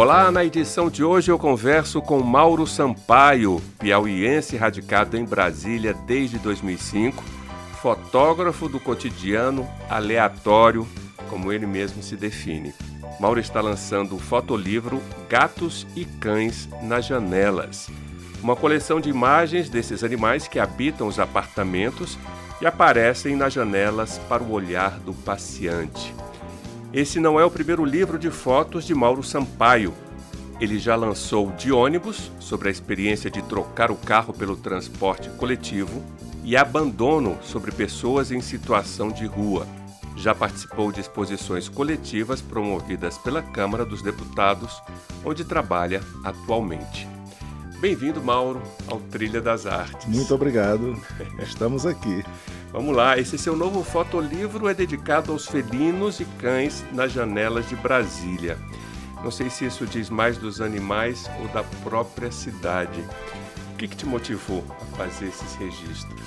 Olá, na edição de hoje eu converso com Mauro Sampaio, piauiense radicado em Brasília desde 2005, fotógrafo do cotidiano aleatório, como ele mesmo se define. Mauro está lançando o fotolivro Gatos e Cães nas Janelas, uma coleção de imagens desses animais que habitam os apartamentos e aparecem nas janelas para o olhar do passeante. Esse não é o primeiro livro de fotos de Mauro Sampaio. Ele já lançou De ônibus, sobre a experiência de trocar o carro pelo transporte coletivo, e Abandono, sobre pessoas em situação de rua. Já participou de exposições coletivas promovidas pela Câmara dos Deputados, onde trabalha atualmente. Bem-vindo, Mauro, ao Trilha das Artes. Muito obrigado. Estamos aqui. Vamos lá, esse seu novo fotolivro é dedicado aos felinos e cães nas janelas de Brasília. Não sei se isso diz mais dos animais ou da própria cidade. O que, que te motivou a fazer esses registros?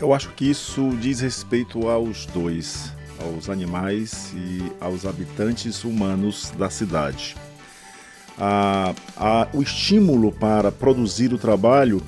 Eu acho que isso diz respeito aos dois, aos animais e aos habitantes humanos da cidade. O estímulo para produzir o trabalho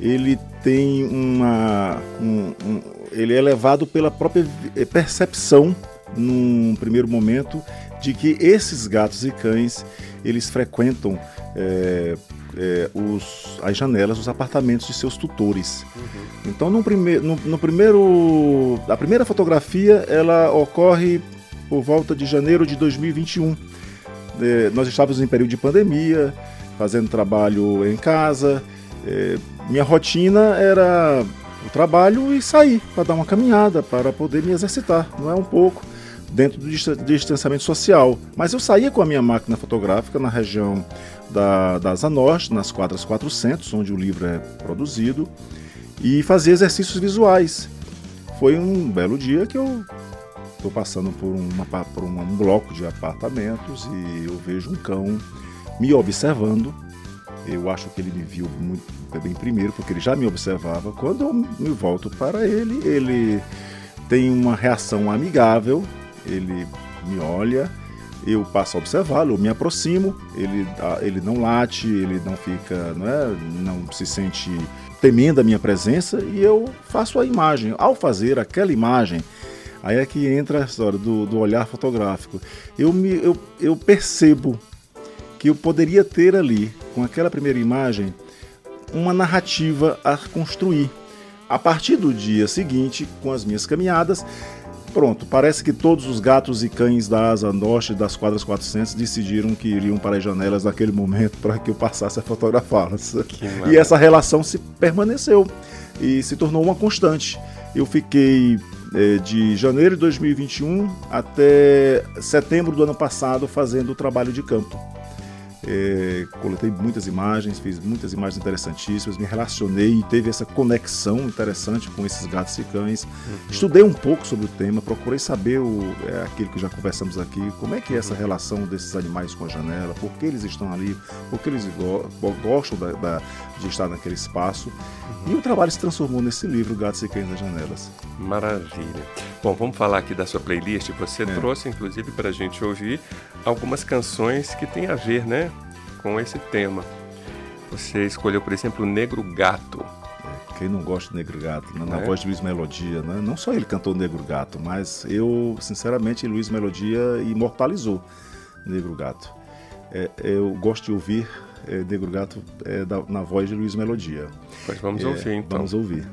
ele tem uma, um, um, ele é levado pela própria eh, percepção, num primeiro momento, de que esses gatos e cães eles frequentam é, é, os, as janelas dos apartamentos de seus tutores. Uhum. Então, no, prime no, no, primeiro, a primeira fotografia ela ocorre por volta de janeiro de 2021. É, nós estávamos em período de pandemia, fazendo trabalho em casa. minha rotina era o trabalho e sair para dar uma caminhada, para poder me exercitar, não é um pouco dentro do distanciamento social. Mas eu saía com a minha máquina fotográfica na região da, da Zanorte, nas quadras 400, onde o livro é produzido, e fazia exercícios visuais. Foi um belo dia que eu estou passando por, uma, por um bloco de apartamentos e eu vejo um cão me observando eu acho que ele me viu muito bem primeiro, porque ele já me observava. Quando eu me volto para ele, ele tem uma reação amigável, ele me olha, eu passo a observá-lo, me aproximo, ele, ele não late, ele não fica, não, é, não se sente temendo a minha presença e eu faço a imagem. Ao fazer aquela imagem, aí é que entra a história do, do olhar fotográfico. Eu, me, eu, eu percebo que eu poderia ter ali, com aquela primeira imagem, uma narrativa a construir. A partir do dia seguinte, com as minhas caminhadas, pronto, parece que todos os gatos e cães da asa norte das quadras 400 decidiram que iriam para as janelas naquele momento para que eu passasse a fotografá-las. E essa relação se permaneceu e se tornou uma constante. Eu fiquei é, de janeiro de 2021 até setembro do ano passado fazendo o trabalho de campo. É, coletei muitas imagens, fiz muitas imagens interessantíssimas, me relacionei e teve essa conexão interessante com esses gatos e cães. Uhum. Estudei um pouco sobre o tema, procurei saber o, é, aquilo que já conversamos aqui, como é que é essa uhum. relação desses animais com a janela, por que eles estão ali, por que eles go gostam da, da, de estar naquele espaço. Uhum. E o trabalho se transformou nesse livro, Gatos e Cães das Janelas. Maravilha. Bom, vamos falar aqui da sua playlist. Você é. trouxe, inclusive, para a gente ouvir algumas canções que têm a ver, né, com esse tema. Você escolheu, por exemplo, Negro Gato. É, quem não gosta de Negro Gato, né? na é? voz de Luiz Melodia, né? Não só ele cantou Negro Gato, mas eu, sinceramente, Luiz Melodia imortalizou Negro Gato. É, eu gosto de ouvir é, Negro Gato é, da, na voz de Luiz Melodia. Pois vamos ouvir, então. Vamos ouvir.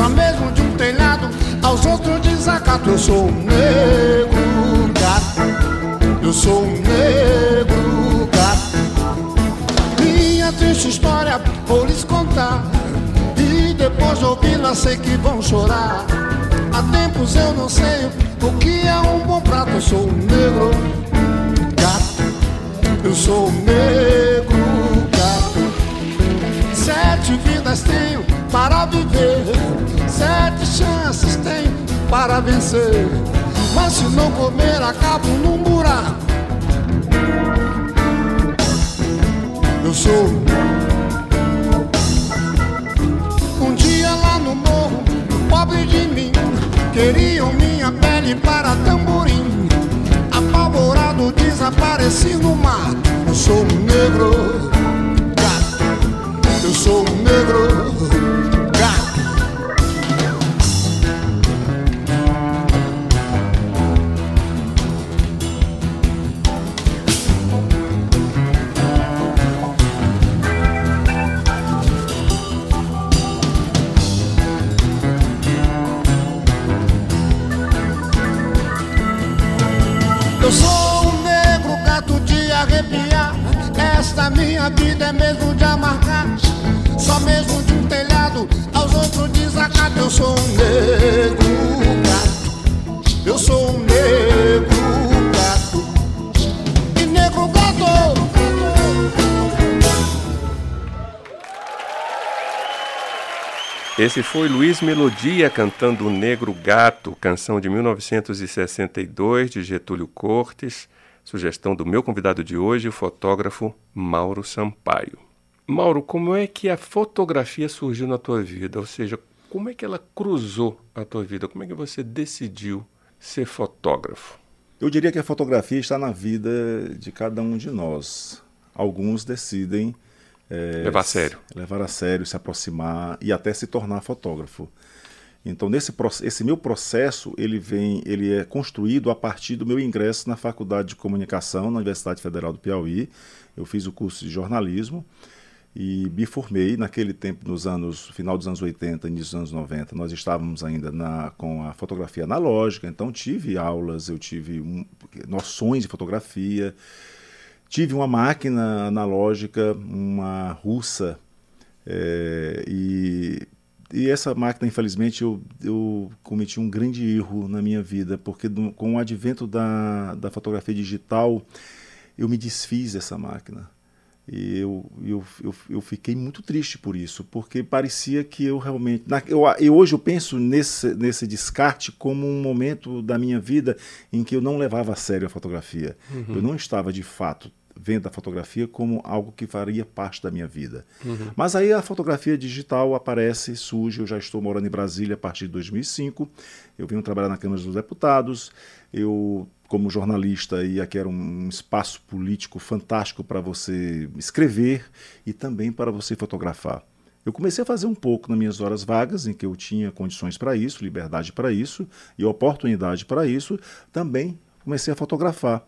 Só mesmo de um telhado aos outros desacato. Eu sou um negro gato. Eu sou um negro gato. Minha triste história vou lhes contar. E depois de ouvi-la sei que vão chorar. Há tempos eu não sei o que é um bom prato. Eu sou um negro gato. Eu sou um negro. Sete vidas tenho para viver. Sete chances tenho para vencer. Mas se não comer, acabo num buraco. Eu sou um dia lá no morro, pobre de mim, queriam minha pele para tamborim. Apavorado, desapareci no mar. Eu sou um negro Esse foi Luiz Melodia cantando O Negro Gato, canção de 1962 de Getúlio Cortes, sugestão do meu convidado de hoje, o fotógrafo Mauro Sampaio. Mauro, como é que a fotografia surgiu na tua vida? Ou seja, como é que ela cruzou a tua vida? Como é que você decidiu ser fotógrafo? Eu diria que a fotografia está na vida de cada um de nós. Alguns decidem é, Levar a sério. levar a sério, se aproximar e até se tornar fotógrafo. Então, nesse esse meu processo, ele vem, ele é construído a partir do meu ingresso na Faculdade de Comunicação na Universidade Federal do Piauí. Eu fiz o curso de jornalismo e me formei naquele tempo, nos anos, final dos anos 80, início dos anos 90. Nós estávamos ainda na, com a fotografia analógica, então tive aulas, eu tive um- noções de fotografia. Tive uma máquina analógica, uma russa, é, e, e essa máquina, infelizmente, eu, eu cometi um grande erro na minha vida, porque do- com o advento da, da fotografia digital, eu me desfiz dessa máquina. E eu, eu, eu, eu fiquei muito triste por isso, porque parecia que eu realmente. Na, eu, eu hoje eu penso nesse, nesse descarte como um momento da minha vida em que eu não levava a sério a fotografia. Eu não estava de fato vendo a fotografia como algo que faria parte da minha vida. Mas aí a fotografia digital aparece, surge. Eu já estou morando em Brasília a partir de 2005. Eu venho trabalhar na Câmara dos Deputados. Eu, como jornalista, e aqui era um espaço político fantástico para você escrever e também para você fotografar. Eu comecei a fazer um pouco nas minhas horas vagas, em que eu tinha condições para isso, liberdade para isso e oportunidade para isso. Também comecei a fotografar.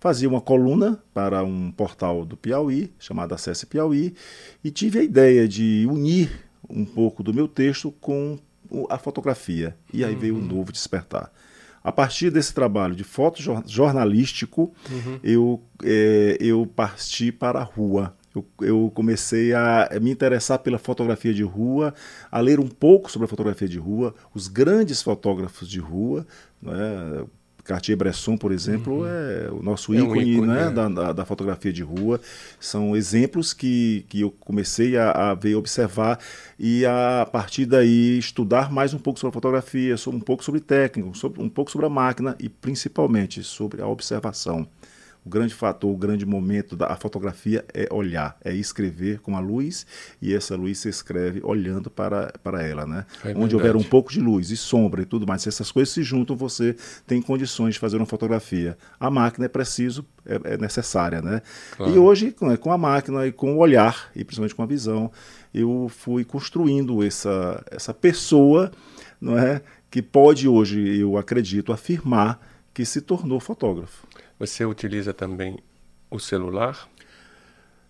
Fazia uma coluna para um portal do Piauí, chamado Acesse Piauí, e tive a ideia de unir um pouco do meu texto com a fotografia. E aí veio um novo despertar. A partir desse trabalho de fotojornalístico, eu, eh, eu parti para a rua. Eu, eu comecei a me interessar pela fotografia de rua, a ler um pouco sobre a fotografia de rua, os grandes fotógrafos de rua, né? Cartier-Bresson, por exemplo, é o nosso É um ícone, ícone, né? é. da, da, da fotografia de rua. São exemplos que, que eu comecei a, a ver, observar e a, partir daí estudar mais um pouco sobre a fotografia, sobre, um pouco sobre técnico, sobre, um pouco sobre a máquina e principalmente sobre a observação. O grande fator, o grande momento da fotografia é olhar, é escrever com a luz e essa luz se escreve olhando para, para ela, né? É Onde houver um pouco de luz e sombra e tudo mais, se essas coisas se juntam, você tem condições de fazer uma fotografia. A máquina é preciso, é, é necessária, né? Claro. E hoje, com com a máquina e com o olhar, e principalmente com a visão, eu fui construindo essa, essa pessoa, não é? Que pode hoje, eu acredito, afirmar que se tornou fotógrafo. Você utiliza também o celular?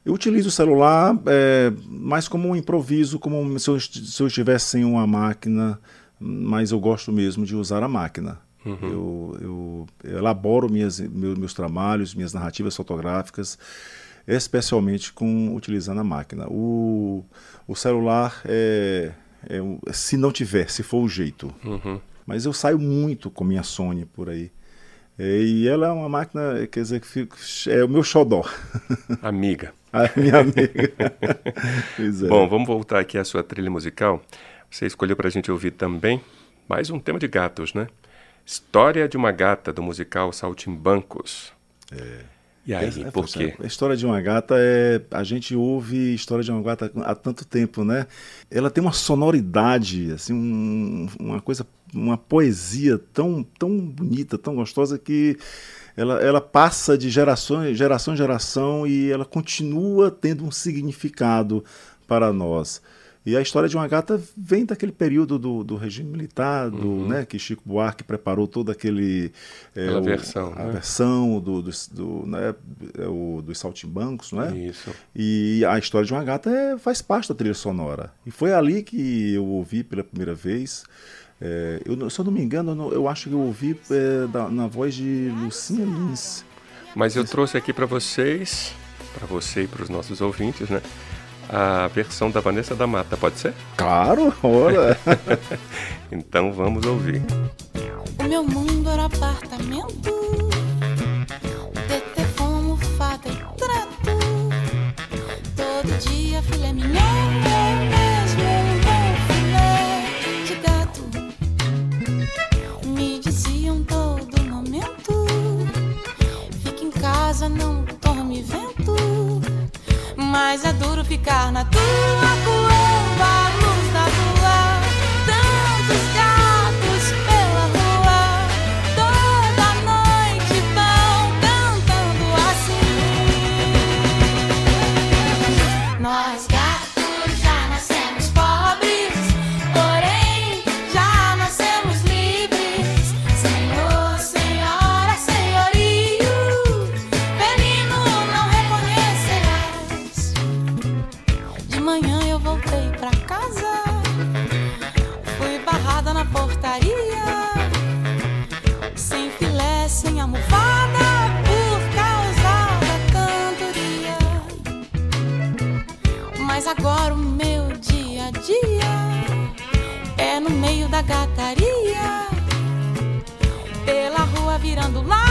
Eu utilizo o celular é, mais como um improviso, como se eu, se eu estivesse sem uma máquina, mas eu gosto mesmo de usar a máquina. Uhum. Eu, eu, elaboro minhas, meus, meus, trabalhos, minhas narrativas fotográficas, especialmente com utilizando a máquina. O, o celular é, é, se não tiver, se for o jeito. Uhum. Mas eu saio muito com minha Sony por aí. É, e ela é uma máquina, quer dizer, que é o meu xodó. Amiga. A minha amiga. é. Bom, vamos voltar aqui à sua trilha musical. Você escolheu para a gente ouvir também mais um tema de gatos, né? História de uma gata, do musical Saltimbancos. É. E aí, é, por quê? A história de uma gata é. A gente ouve história de uma gata há tanto tempo, né? Ela tem uma sonoridade, assim, um, uma coisa, uma poesia tão, tão bonita, tão gostosa que ela, ela passa de geração, geração em geração e ela continua tendo um significado para nós. E a história de uma gata vem daquele período do, do regime militar, do, uhum. né, que Chico Buarque preparou todo aquele é, o, versão, a né? versão do, do, do né, é o, dos saltimbancos, não é? Isso. E a história de uma gata é, faz parte da trilha sonora. E foi ali que eu ouvi pela primeira vez. É, eu, se eu não me engano, eu, acho que eu ouvi é, da, na voz de Lucinha Lins. Mas eu trouxe aqui para vocês, para você e para os nossos ouvintes, né? a versão da Vanessa da Mata, pode ser? Claro, ora! então vamos ouvir. O meu mundo era apartamento, TT como fata e trato. Todo dia filé mignon, casa, não tome vento. Mas é duro ficar na tua cueva. porcaria. Sem filé, sem almofada, por causa da cantoria. Mas agora o meu dia a dia é no meio da gataria. Pela rua virando lá.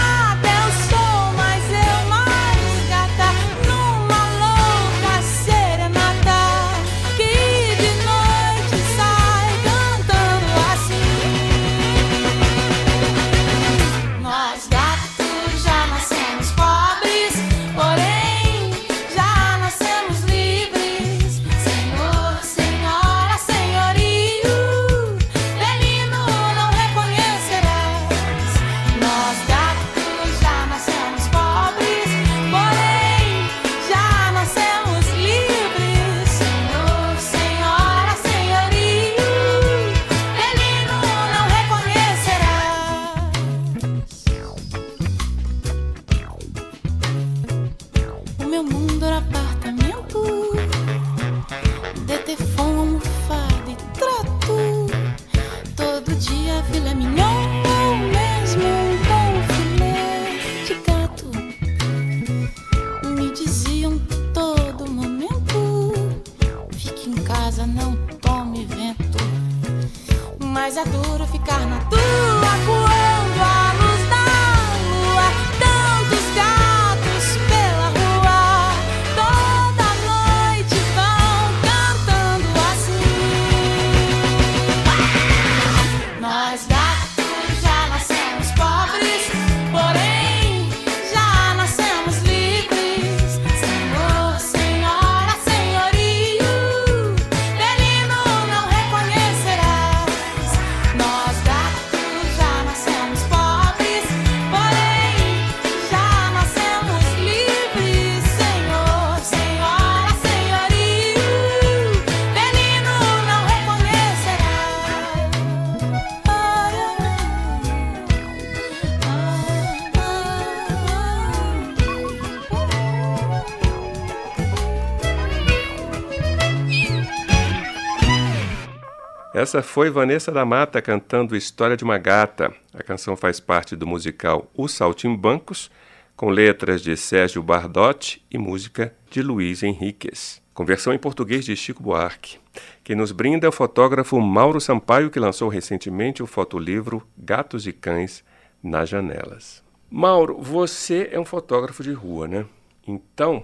Essa foi Vanessa da Mata cantando História de uma Gata. A canção faz parte do musical Os Saltimbancos, com letras de Sérgio Bardotti e música de Luiz Henriquez. Conversão em português de Chico Buarque. Quem nos brinda é o fotógrafo Mauro Sampaio, que lançou recentemente o fotolivro Gatos e Cães nas Janelas. Mauro, você é um fotógrafo de rua, né? Então,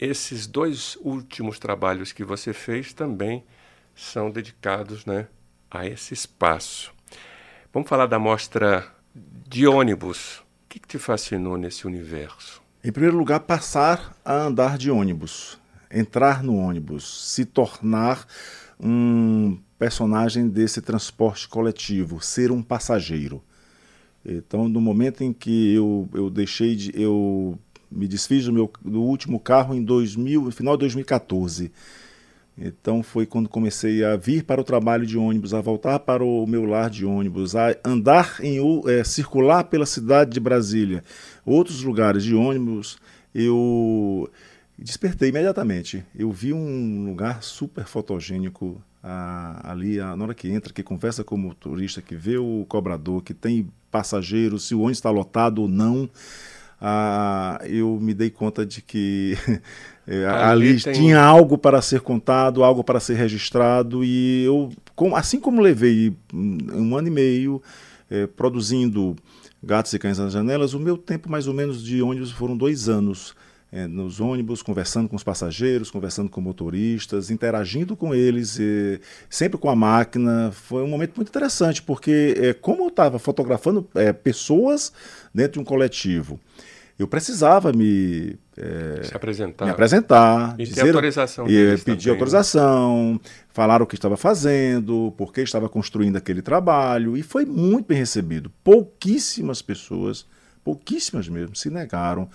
esses dois últimos trabalhos que você fez também são dedicados né, a esse espaço. Vamos falar da mostra de ônibus. O que, que te fascinou nesse universo? Em primeiro lugar, passar a andar de ônibus, entrar no ônibus, se tornar um personagem desse transporte coletivo, ser um passageiro. Então, no momento em que eu, eu deixei de. eu me desfiz do meu do último carro em 2000, no final de 2014. Então foi quando comecei a vir para o trabalho de ônibus, a voltar para o meu lar de ônibus, a andar em é, circular pela cidade de Brasília, outros lugares de ônibus. Eu despertei imediatamente. Eu vi um lugar super fotogênico ali na hora que entra, que conversa com o motorista, que vê o cobrador, que tem passageiros, se o ônibus está lotado ou não ah, eu me dei conta de que eh, ali, tem... tinha algo para ser contado, algo para ser registrado, e eu, assim como levei um ano e meio eh, produzindo Gatos e Cães nas Janelas, o meu tempo mais ou menos de ônibus foram dois anos. É, nos ônibus, conversando com os passageiros, conversando com motoristas, interagindo com eles, e, sempre com a máquina. Foi um momento muito interessante, porque é, como eu estava fotografando é, pessoas dentro de um coletivo, eu precisava me, é, Se apresentar. me apresentar, e dizer, autorização e pedir também, né? autorização, né? falar o que estava fazendo, por que estava construindo aquele trabalho, e foi muito bem recebido. Pouquíssimas pessoas, pouquíssimas mesmo, se negaram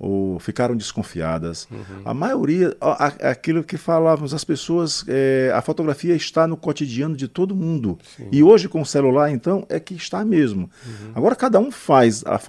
ou ficaram desconfiadas. Uhum. A maioria, aquilo que falávamos, as pessoas, é, a fotografia está no cotidiano de todo mundo. Sim. E hoje com o celular, então, é que está mesmo. Uhum. Agora cada um faz a,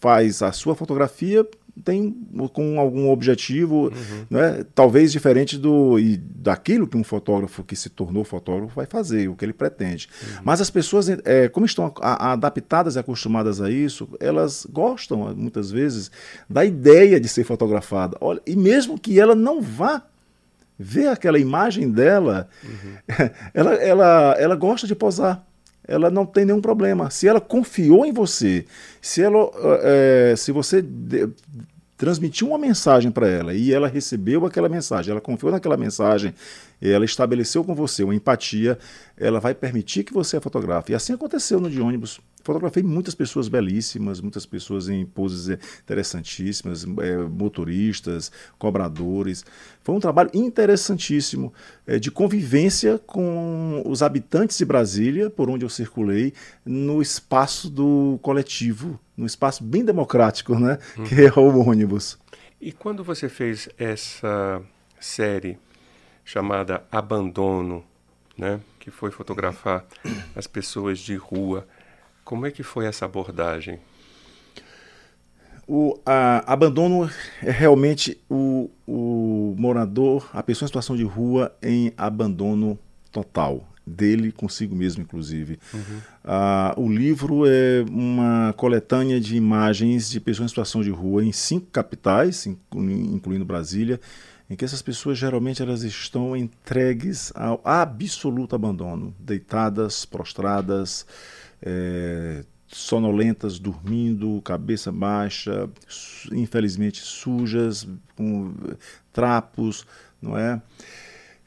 faz a sua fotografia tem com algum objetivo, uhum. né, talvez diferente do e daquilo que um fotógrafo que se tornou fotógrafo vai fazer, o que ele pretende. Uhum. Mas as pessoas, é, como estão a, a, adaptadas e acostumadas a isso, elas gostam muitas vezes da ideia de ser fotografada. Olha, e mesmo que ela não vá ver aquela imagem dela, uhum. ela, ela, ela gosta de posar ela não tem nenhum problema. Se ela confiou em você, se, ela, é, se você de, transmitiu uma mensagem para ela e ela recebeu aquela mensagem, ela confiou naquela mensagem, ela estabeleceu com você uma empatia, ela vai permitir que você a fotografe. E assim aconteceu no de ônibus. Fotografei muitas pessoas belíssimas, muitas pessoas em poses interessantíssimas, é, motoristas, cobradores. Foi um trabalho interessantíssimo é, de convivência com os habitantes de Brasília, por onde eu circulei, no espaço do coletivo, no espaço bem democrático, né, uhum. que é o ônibus. E quando você fez essa série chamada Abandono, né, que foi fotografar as pessoas de rua, como é que foi essa abordagem? O a, abandono é realmente o, o morador, a pessoa em situação de rua em abandono total dele consigo mesmo, inclusive. Uhum. Ah, o livro é uma coletânea de imagens de pessoas em situação de rua em cinco capitais, incluindo Brasília, em que essas pessoas geralmente elas estão entregues ao absoluto abandono, deitadas, prostradas, é, sonolentas, dormindo, cabeça baixa, infelizmente sujas, com trapos, não é?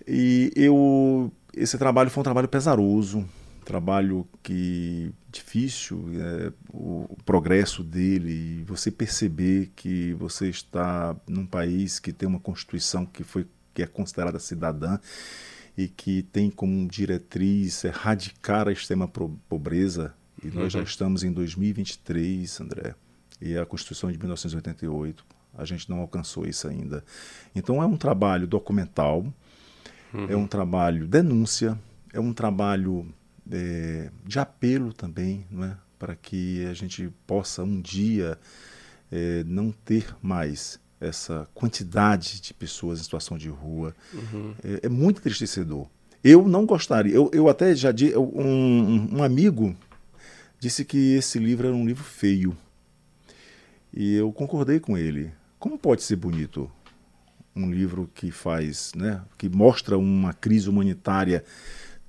E eu esse trabalho foi um trabalho pesaroso, trabalho que difícil, é, o, o, progresso dele, você perceber que você está num país que tem uma constituição que foi que é considerada cidadã e que tem como diretriz erradicar a extrema pobreza e uhum. nós já uhum. estamos em 2023, André, e a Constituição de 1988, a gente não alcançou isso ainda. Então é um trabalho documental, uhum. é um trabalho denúncia, é um trabalho é, de apelo também, não é? para que a gente possa um dia é, não ter mais essa quantidade de pessoas em situação de rua. Uhum. É, é muito entristecedor. Eu não gostaria. Eu, eu até já disse. Um, um amigo disse que esse livro era um livro feio. E eu concordei com ele. Como pode ser bonito um livro que faz, né, que mostra uma crise humanitária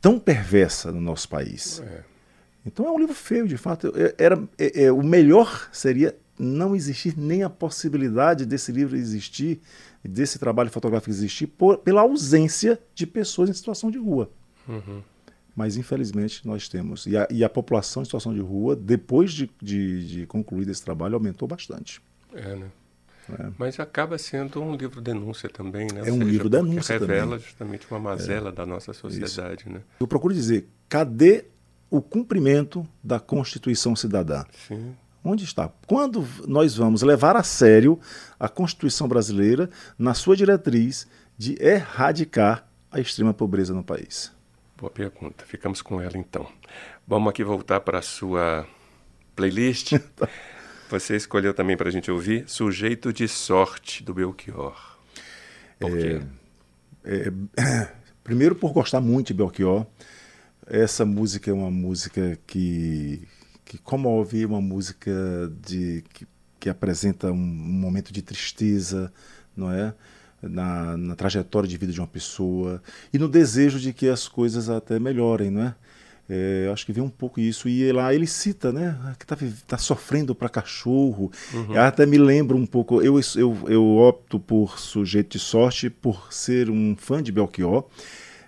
tão perversa no nosso país? É. Então é um livro feio, de fato. Era, é, é, o melhor seria não existir nem a possibilidade desse livro existir, desse trabalho fotográfico existir, por, pela ausência de pessoas em situação de rua. Uhum. Mas, infelizmente, nós temos. E a, e a, população em situação de rua, depois de, de, de concluir esse trabalho, aumentou bastante. É, né? É. Mas acaba sendo um livro denúncia também, né? É um seja, livro denúncia revela também. justamente uma mazela é. da nossa sociedade, Isso. né? Eu procuro dizer, cadê o cumprimento da Constituição Cidadã? Sim. Onde está? Quando nós vamos levar a sério a Constituição brasileira na sua diretriz de erradicar a extrema pobreza no país? Boa pergunta. Ficamos com ela então. Vamos aqui voltar para a sua playlist. Você escolheu também para a gente ouvir Sujeito de Sorte, do Belchior. Por quê? É, é, primeiro, por gostar muito de Belchior. Essa música é uma música que, que comove, uma música de, que, que apresenta um, um momento de tristeza, não é? Na, na, trajetória de vida de uma pessoa e no desejo de que as coisas até melhorem, não é? É, acho que vem um pouco isso. E lá ele cita, né? Que tá, tá sofrendo para cachorro. Uhum. Até me lembro um pouco. Eu, eu, eu opto por sujeito de sorte por ser um fã de Belchior.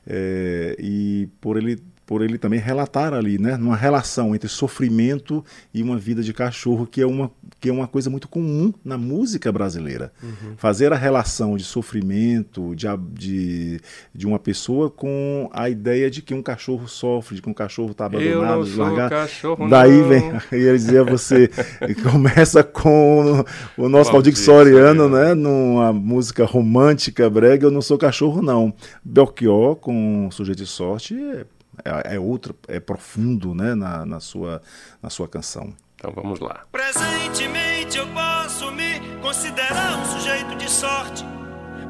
É, e por ele por ele também relatar ali, né, numa relação entre sofrimento e uma vida de cachorro, que é uma, que é uma coisa muito comum na música brasileira. Uhum. Fazer a relação de sofrimento de, de, de uma pessoa com a ideia de que um cachorro sofre, de que um cachorro está abandonado, largado. Cachorro, Daí não. vem, e ele dizia você, começa com o nosso Valdir Soriano, né, numa música romântica, brega, eu não sou cachorro não. Belchior, com Sujeito de Sorte, é é, é outro, é profundo né, na, na, sua, na sua canção. Então vamos lá. Presentemente eu posso me considerar um sujeito de sorte,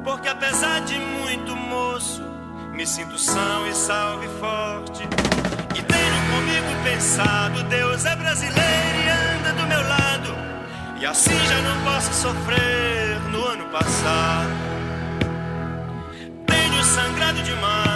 porque apesar de muito moço, me sinto são e salve forte. E tenho comigo pensado, Deus é brasileiro e anda do meu lado, e assim já não posso sofrer no ano passado sangrado demais,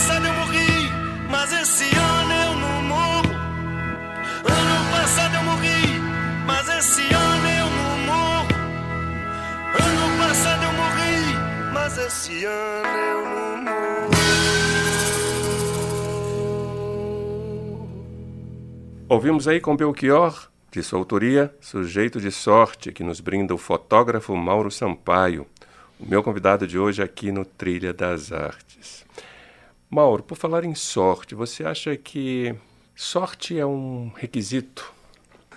Passado eu morri, mas esse ano eu não morro. Ano passado eu morri, mas esse ano eu não morro. Ano passado eu morri, mas esse ano eu não morro. Ouvimos aí com Belchior, de sua autoria, Sujeito de Sorte, que nos brinda o fotógrafo Mauro Sampaio, o meu convidado de hoje aqui no Trilha das Artes. Mauro, por falar em sorte, você acha que sorte é um requisito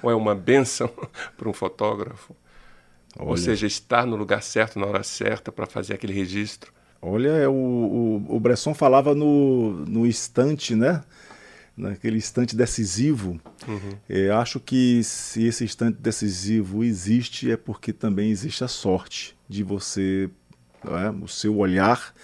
ou é uma benção para um fotógrafo? Ou Olha. seja, estar no lugar certo na hora certa para fazer aquele registro? Olha, é o, o, o Bresson falava no, no instante, né? Naquele instante decisivo. É, acho que se esse instante decisivo existe, é porque também existe a sorte de você, é? o seu olhar,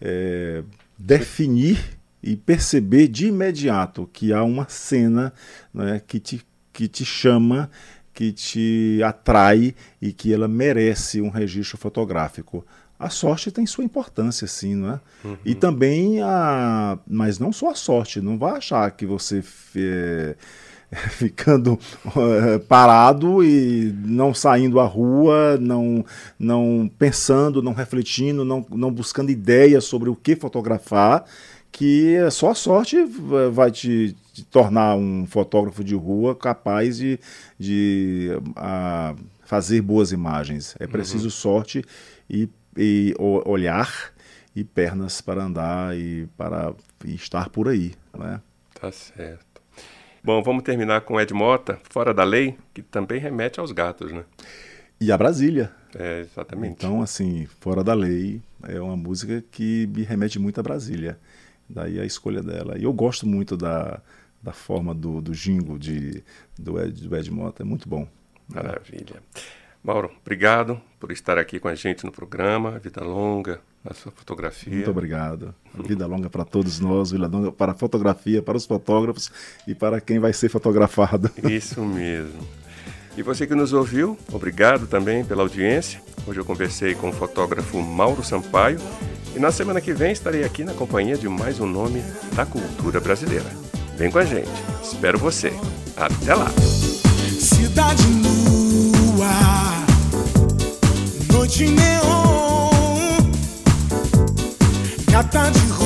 é, definir e perceber de imediato que há uma cena né, que, te, que te chama, que te atrai e que ela merece um registro fotográfico. A sorte tem sua importância, sim, não é? E também a. Mas não só a sorte, não vai achar que você eh, ficando eh, parado e não saindo à rua, não, não pensando, não refletindo, não, não buscando ideias sobre o que fotografar, que só a sorte va- vai te, te tornar um fotógrafo de rua capaz de, de ah, fazer boas imagens. É preciso sorte e, e olhar e pernas para andar e para e estar por aí, né? Tá certo. Bom, vamos terminar com Ed Mota, Fora da Lei, que também remete aos gatos, né? E a Brasília. É, exatamente. Então, assim, Fora da Lei é uma música que me remete muito a Brasília. Daí a escolha dela. E eu gosto muito da, da forma do, do jingle de, do, Ed, do Ed Mota. É muito bom. Maravilha. Mauro, obrigado por estar aqui com a gente no programa. Vida longa na sua fotografia. Muito obrigado. Vida longa para todos nós, vida longa para a fotografia, para os fotógrafos e para quem vai ser fotografado. Isso mesmo. E você que nos ouviu, obrigado também pela audiência. Hoje eu conversei com o fotógrafo Mauro Sampaio e na semana que vem estarei aqui na companhia de mais um nome da cultura brasileira. Vem com a gente. Espero você. Até lá. Cidade noite neon, gata de rua,